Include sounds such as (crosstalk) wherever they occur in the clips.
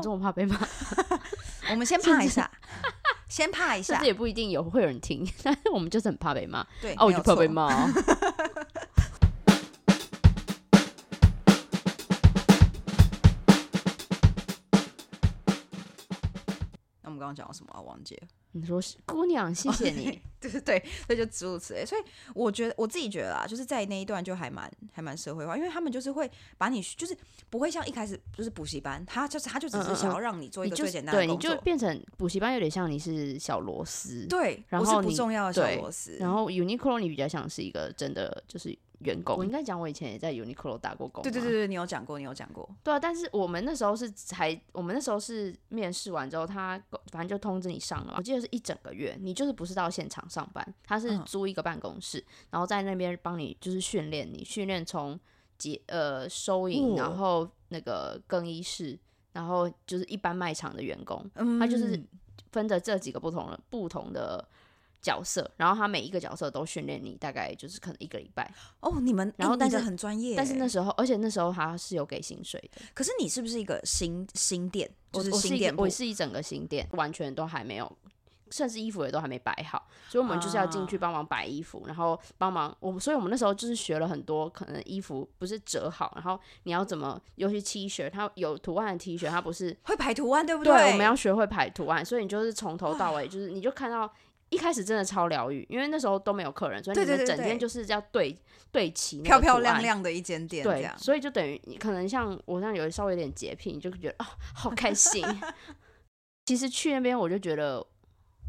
这么怕被骂，(laughs) 我们先怕一下，先怕一下甚至，也不一定有会有人听，(laughs) 但是我们就是很怕被骂。对，哦，我就怕被骂哦。那我们刚刚讲到什么啊？忘记了。你说是姑娘，谢谢你。对 (laughs) 对对，这就诸如此类。所以我觉得我自己觉得啊，就是在那一段就还蛮还蛮社会化，因为他们就是会把你就是不会像一开始就是补习班，他就是他就只是想要让你做一个最简单的对，你就变成补习班，有点像你是小螺丝。对，我是不然后你重要的小对螺丝，然后 Uniqlo 你比较像是一个真的就是员工。我应该讲，我以前也在 Uniqlo 打过工。对对对。对，你有讲过，你有讲过，对啊，但是我们那时候是才，我们那时候是面试完之后，他反正就通知你上了嘛。我记得是一整个月，你就是不是到现场上班，他是嗯租一个办公室，然后在那边帮你就是训练你，训练从结呃收银，哦然后那个更衣室，然后就是一般卖场的员工，嗯他就是分着这几个不同的不同的角色，然后他每一个角色都训练你，大概就是可能一个礼拜。哦，你们然后但是很专业欸，但是那时候，而且那时候他是有给薪水的。可是你是不是一个新新店，我就是我是一个新店铺我是一整个新店，完全都还没有，甚至衣服也都还没摆好，所以我们就是要进去啊帮忙摆衣服，然后帮忙我们，所以我们那时候就是学了很多，可能衣服不是折好，然后你要怎么，尤其 T 恤，它有图案的 T 恤，它不是会排图案，对不对，对，我们要学会排图案，所以你就是从头到尾，就是你就看到一开始真的超疗愈，因为那时候都没有客人，所以你们整天就是要对对齐漂漂。亮亮的一间店，对样，所以就等于你可能像我这样有稍微有点洁癖，你就觉得啊、好开心。(laughs) 其实去那边我就觉得，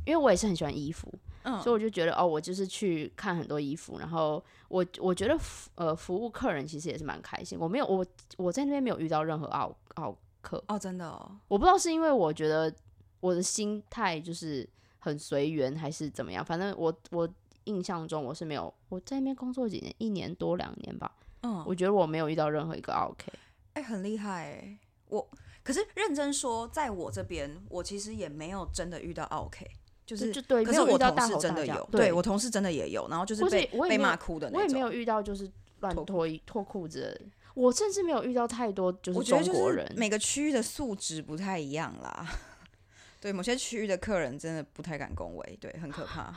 因为我也是很喜欢衣服，嗯所以我就觉得哦，我就是去看很多衣服，然后我我觉得服呃服务客人其实也是蛮开心。我没有我我在那边没有遇到任何奥奥客，哦，真的哦，我不知道是因为我觉得我的心态就是很随缘，还是怎么样。反正我我印象中我是没有我在那边工作几年，一年多两年吧。嗯，我觉得我没有遇到任何一个 OK。哎、很厉害哎、我可是认真说，在我这边，我其实也没有真的遇到 OK，就是。就对，可是我同事真的有，对对我同事真的也有，然后就是被被骂哭的那种。我也没有遇到就是乱脱脱衣脱裤子，我甚至没有遇到太多就是中国人。每个区域的素质不太一样啦。(laughs) 对，某些区域的客人真的不太敢恭维，对，很可怕。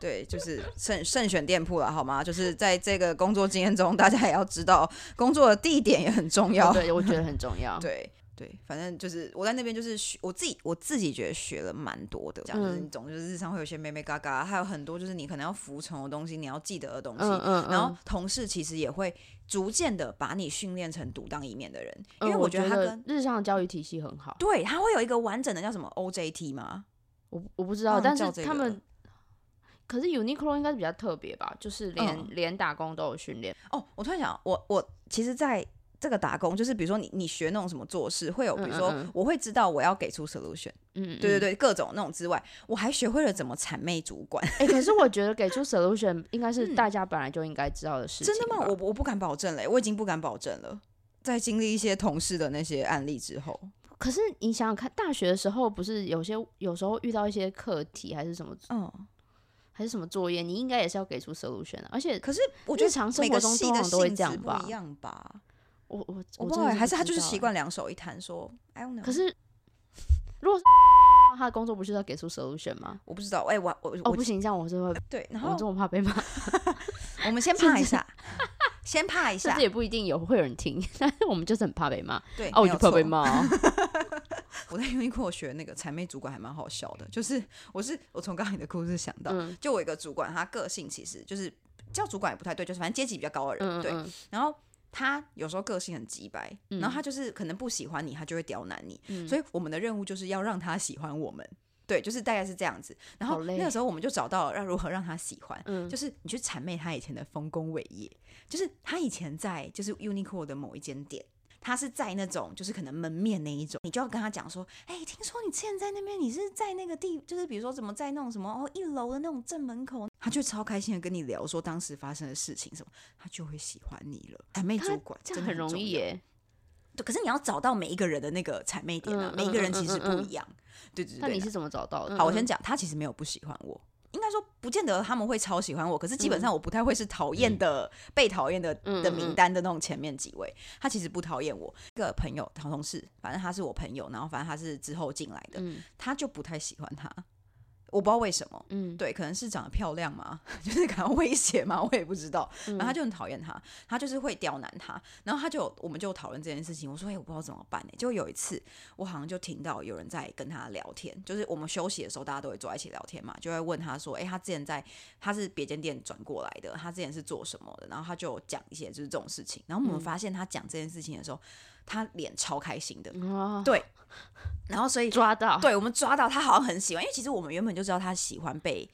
对，就是慎慎选店铺了，好吗？就是在这个工作经验中，大家也要知道，工作的地点也很重要。哦对，我觉得很重要。(laughs) 对对，反正就是我在那边就是学，我自己我自己觉得学了蛮多的，这样、就是嗯你总就是日常会有些妹妹嘎嘎，还有很多就是你可能要服从的东西，你要记得的东西。嗯嗯嗯。然后同事其实也会逐渐的把你训练成独当一面的人，因为嗯我觉得他跟日上的教育体系很好。对他会有一个完整的叫什么 OJT 吗？我我不知道，但是他们，可是 Uniqlo 应该是比较特别吧，就是连、嗯连打工都有训练。哦，我突然想，我我其实在这个打工，就是比如说你你学那种什么做事，会有比如说我会知道我要给出 solution，嗯，对对嗯。对，各种那种之外，我还学会了怎么谄媚主管。哎、可是我觉得给出 solution 应该是嗯大家本来就应该知道的事情吧。真的吗？我我不敢保证嘞，我已经不敢保证了。在经历一些同事的那些案例之后，可是你想想看，大学的时候不是有些有时候遇到一些课题还是什么嗯，还是什么作业，你应该也是要给出 solution 的、而且可是我觉得日常生活中个系的通常都会这样吧一样吧？我我我不知道欸，还是他就是习惯两手一摊说，I don't know。可是 (laughs) 如果是他的工作不是要给出 solution 吗？我不知道，哎、我我哦，我不行，这样我是会，对，然后我后这么怕被骂。(laughs) (laughs) 我们先怕一下，先怕一下这，也不一定有会有人听，但是我们就是很怕被骂。对，哦，我就怕被骂哦。我在 Uniqlo 学那个谄媚主管还蛮好笑的，就是我是我从刚刚你的故事想到，嗯就我一个主管，他个性其实就是叫主管也不太对，就是反正阶级比较高的人，对，然后他有时候个性很急白，嗯然后他就是可能不喜欢你，他就会刁难你，嗯，所以我们的任务就是要让他喜欢我们。对，就是大概是这样子。然后那个时候我们就找到了让如何让他喜欢，嗯就是你去谄媚他以前的丰功伟业，就是他以前在就是 Uniqlo 的某一间店。他是在那种就是可能门面那一种，你就要跟他讲说，哎、听说你之前在那边，你是在那个地，就是比如说怎么在那种什么哦一楼的那种正门口，他就超开心的跟你聊说当时发生的事情什么，他就会喜欢你了。谄媚他主管真的这样很容易耶。对，可是你要找到每一个人的那个谄媚点啊，嗯每一个人嗯其实不一样。对对对。那你是怎么找到的？好，我嗯先讲，他其实没有不喜欢我，应该说不见得他们会超喜欢我，可是基本嗯。上我不太会是讨厌的、被讨厌的的名单的那种前面几位。他其实不讨厌我，一个朋友、好同事，反正他是我朋友，然后反正他是之后进来的，嗯。他就不太喜欢他，我不知道为什么。嗯，对，可能是长得漂亮嘛，(laughs) 就是感到威胁嘛，我也不知道。嗯然后他就很讨厌他，他就是会刁难他。然后他就我们就讨论这件事情，我说：“哎、我不知道怎么办呢、就有一次，我好像就听到有人在跟他聊天，就是我们休息的时候，大家都会坐在一起聊天嘛，就会问他说：“哎、他之前在他是别间店转过来的，他之前是做什么的？”然后他就讲一些就是这种事情。然后我们发现他讲这件事情的时候，他脸超开心的，啊，对。然后所以抓到，对我们抓到他好像很喜欢，因为其实我们原本就知道他喜欢被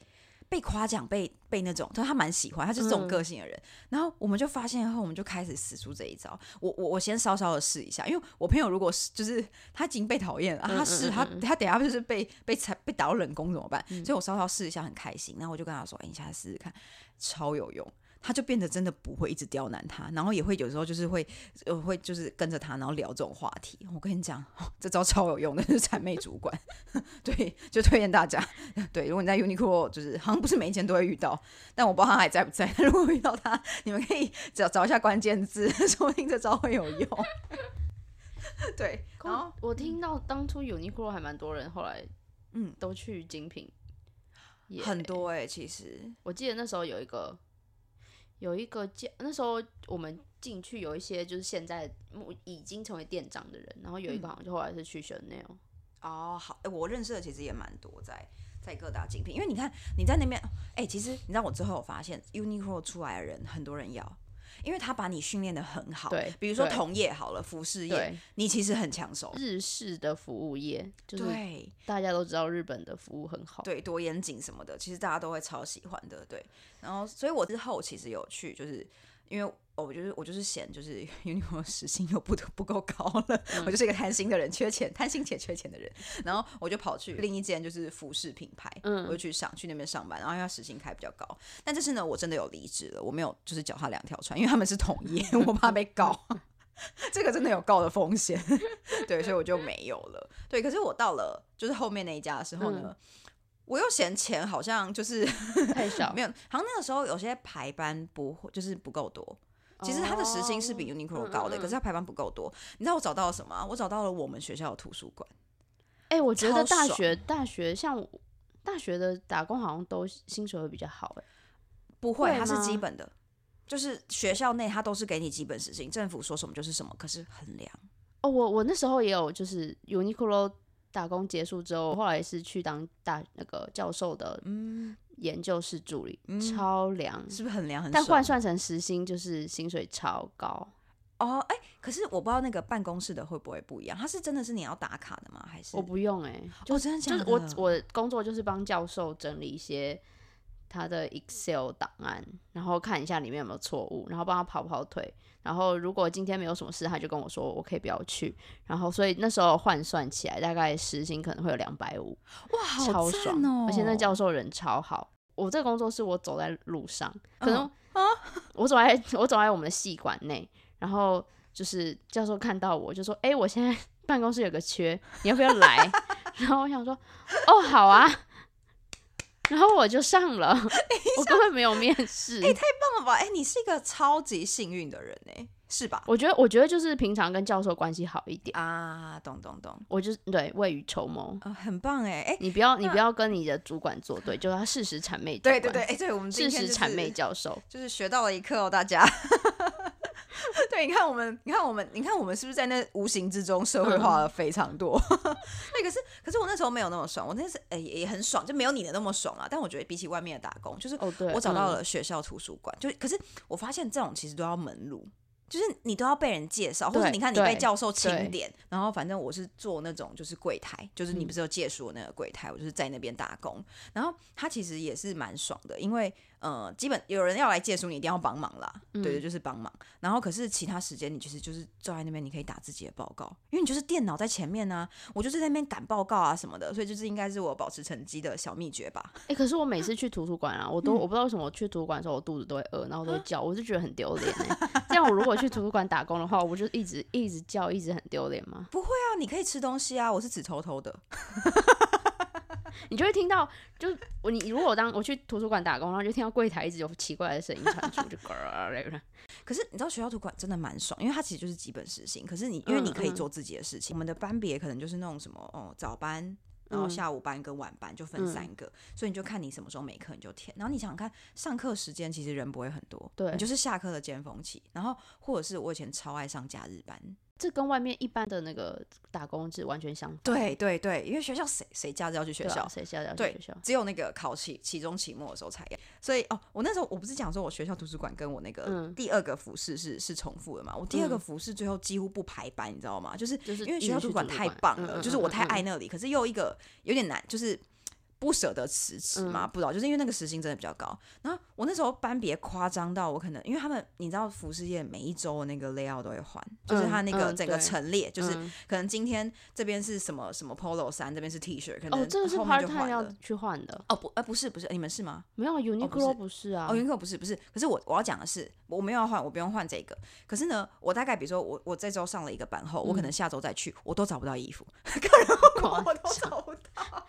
被夸奖、被被那种，他他蛮喜欢，他就是这种嗯个性的人。然后我们就发现后，我们就开始使出这一招。我我我先稍稍的试一下，因为我朋友如果是就是他已经被讨厌了，啊、他试他他等下就是被被踩被打到冷宫怎么办？所以我稍稍试一下，很开心。然后我就跟他说：“哎、你下次试试看，超有用。”他就变得真的不会一直刁难他，然后也会有时候就是会呃会就是跟着他，然后聊这种话题。我跟你讲，哦 (laughs) 这招超有用的，(laughs) 就是谄媚主管。(laughs) 对，就推荐大家。对，如果你在 Uniqlo，就是好像不是每一间都会遇到，但我不知道他还在不在。如果遇到他，你们可以找找一下关键字，说不定这招会有用。对，然后我听到当初 Uniqlo 还蛮多人，后来嗯都去精品耶，很多哎、其实我记得那时候有一个有一个叫，那时候我们进去有一些就是现在目已经成为店长的人，然后有一个好像就后来是去 Chanel，哦，好，诶我认识的其实也蛮多在在各大精品，因为你看你在那边，哎、其实你知道我之后我发现，Uniqlo 出来的人很多人要，因为他把你训练的很好，对比如说同业好了，服饰业，你其实很抢手，日式的服务业，就是对。大家都知道日本的服务很好，对，多严谨什么的，其实大家都会超喜欢的，对。然后，所以我之后其实有去，就是因为我就是我就是嫌就是 (laughs) Uniqlo 时薪又不不够高了，(laughs) 我就是一个贪心的人，缺钱，贪心且缺钱的人。然后我就跑去另一间就是服饰品牌，嗯我就去上去那边上班，然后因为他时薪开比较高，但这次呢，我真的有离职了，我没有就是脚踏两条船，因为他们是同业，(laughs) 我怕被告。这个真的有告的风险，对，所以我就没有了。对，可是我到了就是后面那一家的时候呢，我又嫌钱好像就是太少 (laughs) 没，有，好像那个时候有些排班不会就是不够多。其实他的时薪是比 Uniqlo 高的，嗯嗯嗯可是他排班不够多。你知道我找到了什么啊、我找到了我们学校的图书馆。哎、我觉得大学大学像大学的打工好像都薪水会比较好、哎，不会，会它是基本的，就是学校内它都是给你基本时薪，政府说什么就是什么，可是很凉。哦，我我那时候也有，就是 Uniqlo 打工结束之后，后来是去当大那个教授的研究室助理，超凉，是不是很凉很但换算成时薪就是薪水超高。哦，哎、可是我不知道那个办公室的会不会不一样，他是真的是你要打卡的吗？还是我不用哎、哦，真的假的？就是我我工作就是帮教授整理一些他的 Excel 档案，然后看一下里面有没有错误，然后帮他跑跑腿。然后如果今天没有什么事，他就跟我说我可以不要去。然后所以那时候换算起来，大概时薪可能会有两百五，哇，好超爽哦！而且那教授人超好。我这个工作是我走在路上，可能、嗯我走在 (laughs) 我走在我们的系馆内，然后就是教授看到我就说：“哎、我现在办公室有个缺，你要不要来？” (laughs) 然后我想说：“哦，好啊。”然后我就上了，(laughs) 我根本没有面试。棒了吧？哎、你是一个超级幸运的人哎，是吧？我觉得，我觉得就是平常跟教授关系好一点，啊，懂懂懂，我就是对未雨绸缪。啊、很棒哎哎，你不要，你不要跟你的主管作对，就要适时谄媚。对对对，，哎、对我们今事天、就是、实谄媚教授。就是学到了一课哦，大家。(laughs) (laughs) 对，你看我们，你看我们，你看我们是不是在那无形之中社会化了非常多？(laughs) 对，可是可是我那时候没有那么爽，我那是哎、也很爽，就没有你的那么爽啊。但我觉得比起外面的打工，就是我找到嗯了学校图书馆，就可是我发现这种其实都要门路。就是你都要被人介绍，或者你看你被教授对钦点，然后反正我是做那种就是柜台，就是你不是有借书的那个柜台，我就是在那边打工。然后他其实也是蛮爽的，因为呃，基本有人要来借书，你一定要帮忙啦，对对，就是帮忙。然后可是其他时间你其实就是坐在那边，你可以打自己的报告，因为你就是电脑在前面呢、我就是在那边赶报告啊什么的，所以就是应该是我保持成绩的小秘诀吧。哎、可是我每次去图书馆啊，我都、嗯我不知道为什么我去图书馆的时候我肚子都会饿，然后都会叫，我就觉得很丢脸哎。这样我如果去图书馆打工的话，我不就一直一直叫，一直很丢脸吗？不会啊，你可以吃东西啊，我是只偷偷的。(laughs) 你就会听到，就是我你如果当我去图书馆打工，然后就听到柜台一直有奇怪的声音传出，就咯 (laughs) 可是你知道学校图书馆真的蛮爽，因为它其实就是基本实行。可是你因为你可以做自己的事情，我们的班别可能就是那种什么哦早班。然后嗯下午班跟晚班就分嗯三个，所以你就看你什么时候没课你就填。然后你想想看，上课时间其实人不会很多，对你就是下课的尖峰期。然后或者是我以前超爱上假日班，这跟外面一般的那个打工制完全相反。对对对，因为学校谁谁假日要去学校谁下要去对学校？只有那个考期期中期末的时候才要。所以哦，我那时候我不是讲说我学校图书馆跟我那个嗯第二个服饰是、是重复的嘛？我第二个嗯服饰最后几乎不排班，你知道吗？就是就是因为学校图书馆太棒了，就是我太爱那。那里，可是又一个有点难，就是。不舍得辞职嘛？嗯不知道，就是因为那个时薪真的比较高。然后我那时候班别夸张到我可能，因为他们你知道服饰业每一周的那个 layout 都会换，就是他那个嗯整个对陈列，就是嗯可能今天这边是什么什么 polo 衫，这边是 T 恤，可能哦，这个是 part 就 time。要去换的，哦不，呃不是不是，你们是吗？没有啊 Uniqlo 不是啊哦，Uniqlo 不是不是，可是我我要讲的是，我没有要换，我不用换这个。可是呢，我大概比如说我我这周上了一个班后，我可能下周再去，我都找不到衣服，(laughs) 客人我都找不到，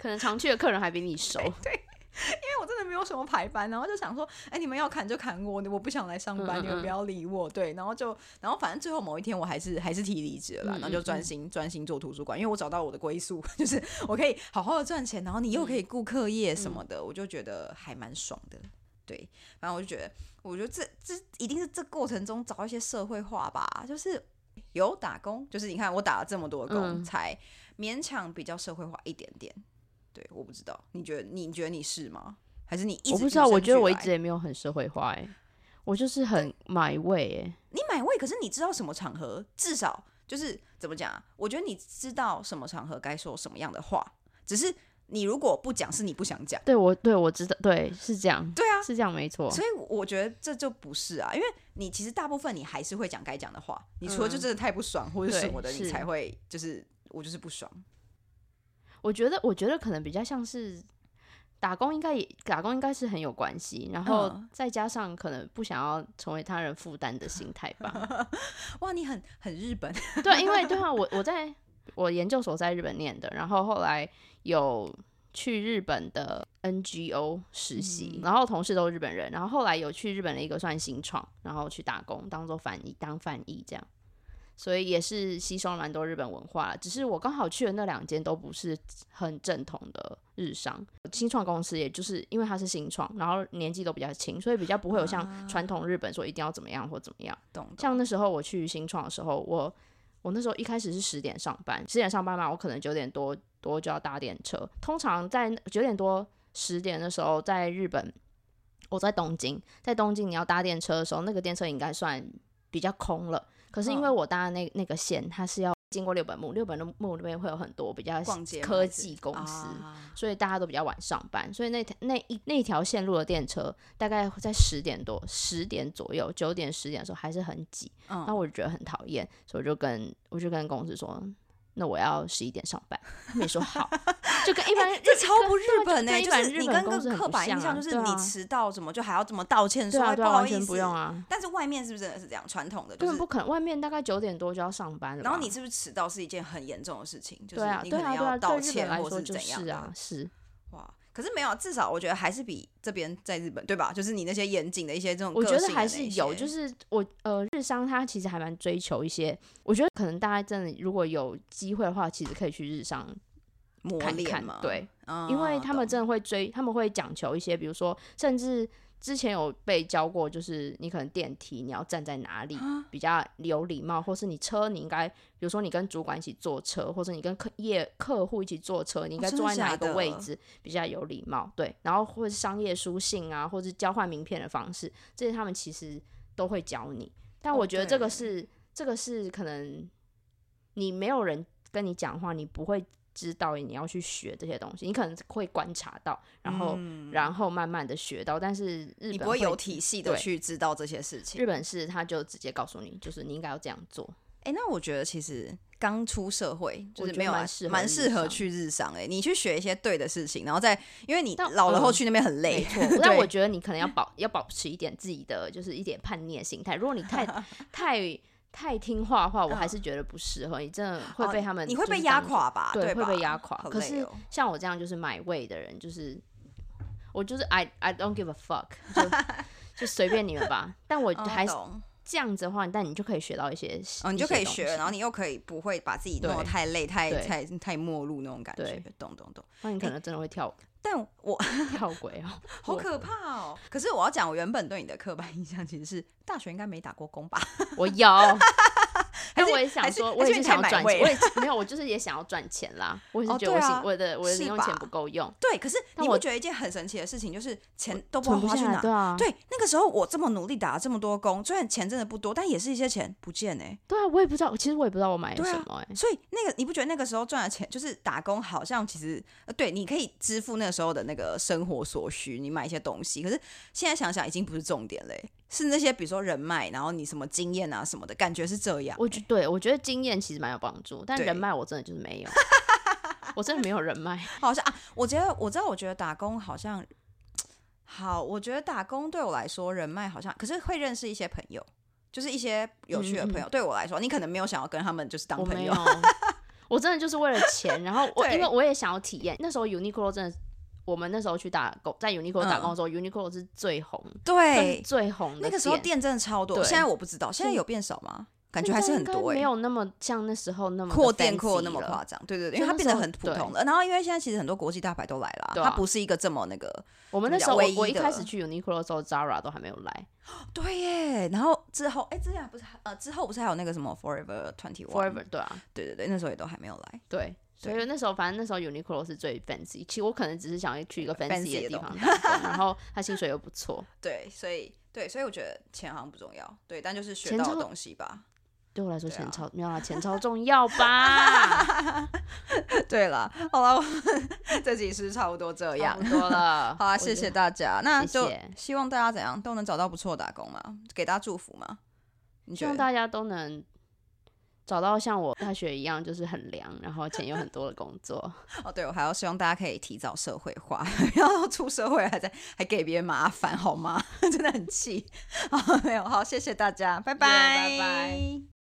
可能常去的客人还比你熟。(laughs) 对因为我真的没有什么排班，然后就想说，哎，你们要砍就砍我，我不想来上班，嗯嗯你们不要理我。对，然后就然后反正最后某一天我还是还是提离职了然后就嗯专心专心做图书馆，因为我找到我的归宿，(laughs) 就是我可以好好的赚钱，然后你又可以顾课业什么的，我就觉得还蛮爽的。对，反正我就觉得，我觉得这这一定是这过程中找一些社会化吧，就是有打工，就是你看我打了这么多工，嗯才勉强比较社会化一点点。对，我不知道，你觉得你觉得你是吗？还是你一直我不知道，我觉得我一直也没有很社会化哎，我就是很买味哎。你买位，可是你知道什么场合，至少就是怎么讲啊？我觉得你知道什么场合该说什么样的话，只是你如果不讲，是你不想讲。对我对我知道，对是这样，对啊，是这样没错。所以我觉得这就不是啊，因为你其实大部分你还是会讲该讲的话，你除了就嗯真的太不爽或者对什么的，你才会就是我就是不爽。我觉得，我觉得可能比较像是打工，应该也打工应该是很有关系，然后嗯再加上可能不想要成为他人负担的心态吧。(laughs) 哇，你很很日本，对，因为对啊，我我在我研究所在日本念的，然后后来有去日本的 NGO 实习，嗯然后同事都是日本人，然后后来有去日本的一个算新创，然后去打工当做翻译，当翻译这样。所以也是吸收了蛮多日本文化啦，只是我刚好去的那两间都不是很正统的日商新创公司，也就是因为它是新创，然后年纪都比较轻，所以比较不会有像传统日本说一定要怎么样或怎么样。懂懂像那时候我去新创的时候，我我那时候一开始是十点上班，十点上班嘛，我可能九点多多就要搭电车。通常在九点多十点的时候，在日本，我在东京，在东京你要搭电车的时候，那个电车应该算比较空了。可是因为嗯。我搭的那那个线，它是要经过六本木，六本木那边会有很多比较逛街科技公司，啊。所以大家都比较晚上班，所以那条那一那一条线路的电车大概在十点多、十点左右、九点、十点的时候还是很挤，嗯。那我就觉得很讨厌，所以我就跟我就跟公司说，那我要十一点上班，他们也说好，就跟一般这超不日本呢、就是你跟个刻板印象就是你迟到什么就还要这么道歉说、不好意思，不用啊，但是外面是不是真的是这样传统的？就是根本不可能，外面大概九点多就要上班了，然后你是不是迟到是一件很严重的事情？就是你可能要道歉或来说就怎样的。是啊，是。哇，可是没有，至少我觉得还是比这边在日本对吧？就是你那些严谨的一些这种我觉得还是有，就是我呃日商他其实还蛮追求一些，我觉得可能大家真的如果有机会的话，其实可以去日商磨看看练嘛，，对，嗯因为他们真的会追，他们会讲求一些，比如说甚至。之前有被教过，就是你可能电梯你要站在哪里啊比较有礼貌，或是你车你应该，比如说你跟主管一起坐车，或者你跟客业客户一起坐车，你应该坐在哪一个位置比较有礼貌？对，然后或者是商业书信啊，或者是交换名片的方式，这些他们其实都会教你。但哦我觉得这个对是、这个是可能你没有人跟你讲话，你不会知道你要去学这些东西，你可能会观察到，然后、然后慢慢的学到。但是日本不会有体系的去知道这些事情。日本是他就直接告诉你，就是你应该要这样做。哎、那我觉得其实刚出社会就我觉得是没有啊蛮适合蛮适合去日商哎、你去学一些对的事情，然后再因为你但老了后嗯去那边很累，没错，(laughs) 但我觉得你可能要保要保持一点自己的就是一点叛逆的心态。如果你太 (laughs) 太太听话的话，我还是觉得不适合。你真的会被他们、嗯你会被压，垮吧？对，吧会被压垮。可是像我这样就是买位的人，就是我就是 I I don't give a fuck，就 (laughs) 就随便你们吧。但我哦还是懂这样子的话，但你就可以学到一些，哦，你就可以学，然后你又可以不会把自己弄得太累、太太太陌路那种感觉对。懂懂懂。那你可能真的会跳 (laughs) 但我 (laughs) (laughs) 跳轨哦。好可怕哦！可是我要讲，我原本对你的刻板印象其实是大学应该没打过工吧？我有，我也想说，我也是想要赚钱，没有，我就是也想要赚钱啦。我也是哦觉得我的我的是零用钱不够用，对，可是你不觉得一件很神奇的事情，就是钱都不知道花去哪？对啊，对，那个时候我这么努力打了这么多工，虽然钱真的不多，但也是一些钱不见哎、对啊，我也不知道，其实我也不知道我买什么哎、所以那个你不觉得那个时候赚的钱，就是打工，好像其实呃对，你可以支付那个时候的那个生活所需，你买一些东西。可是现在想想，已经不是重点嘞、是那些比如说人脉，然后你什么经验啊什么的，感觉是这样、我觉对我觉得经验其实蛮有帮助，但人脉我真的就是没有，(laughs) 我真的没有人脉。好像啊，我觉得我知道，我觉得打工好像好，我觉得打工对我来说人脉好像，可是会认识一些朋友，就是一些有趣的朋友。对我来说，你可能没有想要跟他们就是当朋友 (laughs) 我真的就是为了钱。然后我因为我也想要体验，那时候 Uniqlo 真的，我们那时候去打工，在 Uniqlo 打工的时候、u n i q l o 是最红，对，最红的那个时候店店真的超多，对现在我不知道，现在有变少吗？感觉还是很多哎、没有那么像那时候那么扩的店扩那么夸张，对对因为它变得很普通了。然后因为现在其实很多国际大牌都来了，啊它不是一个这么那个，我们那时候我我一开始去 Uniqlo 的时候，Zara 都还没有来对耶。然后之后，哎，之前不是呃之后不是还有那个什么 Forever Twenty One，，Forever 对啊，对对对，那时候也都还没有来。对。所以那时候，反正那时候 Uniqlo 是最 fancy。其实我可能只是想要去一个 fancy 的地方然 (laughs) 后他薪水又不错。对，所以对，所以我觉得钱好像不重要，对，但就是学到的东西吧。对我来说，钱超没有啦，钱超重要吧？(laughs) 对了，好了，(laughs) 这集是差不多这差样。多了。好啊，我谢谢。大家。那就希望大家怎样都能找到不错的打工嘛，给大家祝福嘛。你希？望大家都能找到像我大学一样，就是很凉，然后钱又很多的工作。(laughs) 哦，对，我还要希望大家可以提早社会化，不要出社会还在还给别人麻烦，好吗？真的很气。好，没有，好，谢谢大家，拜拜，拜拜。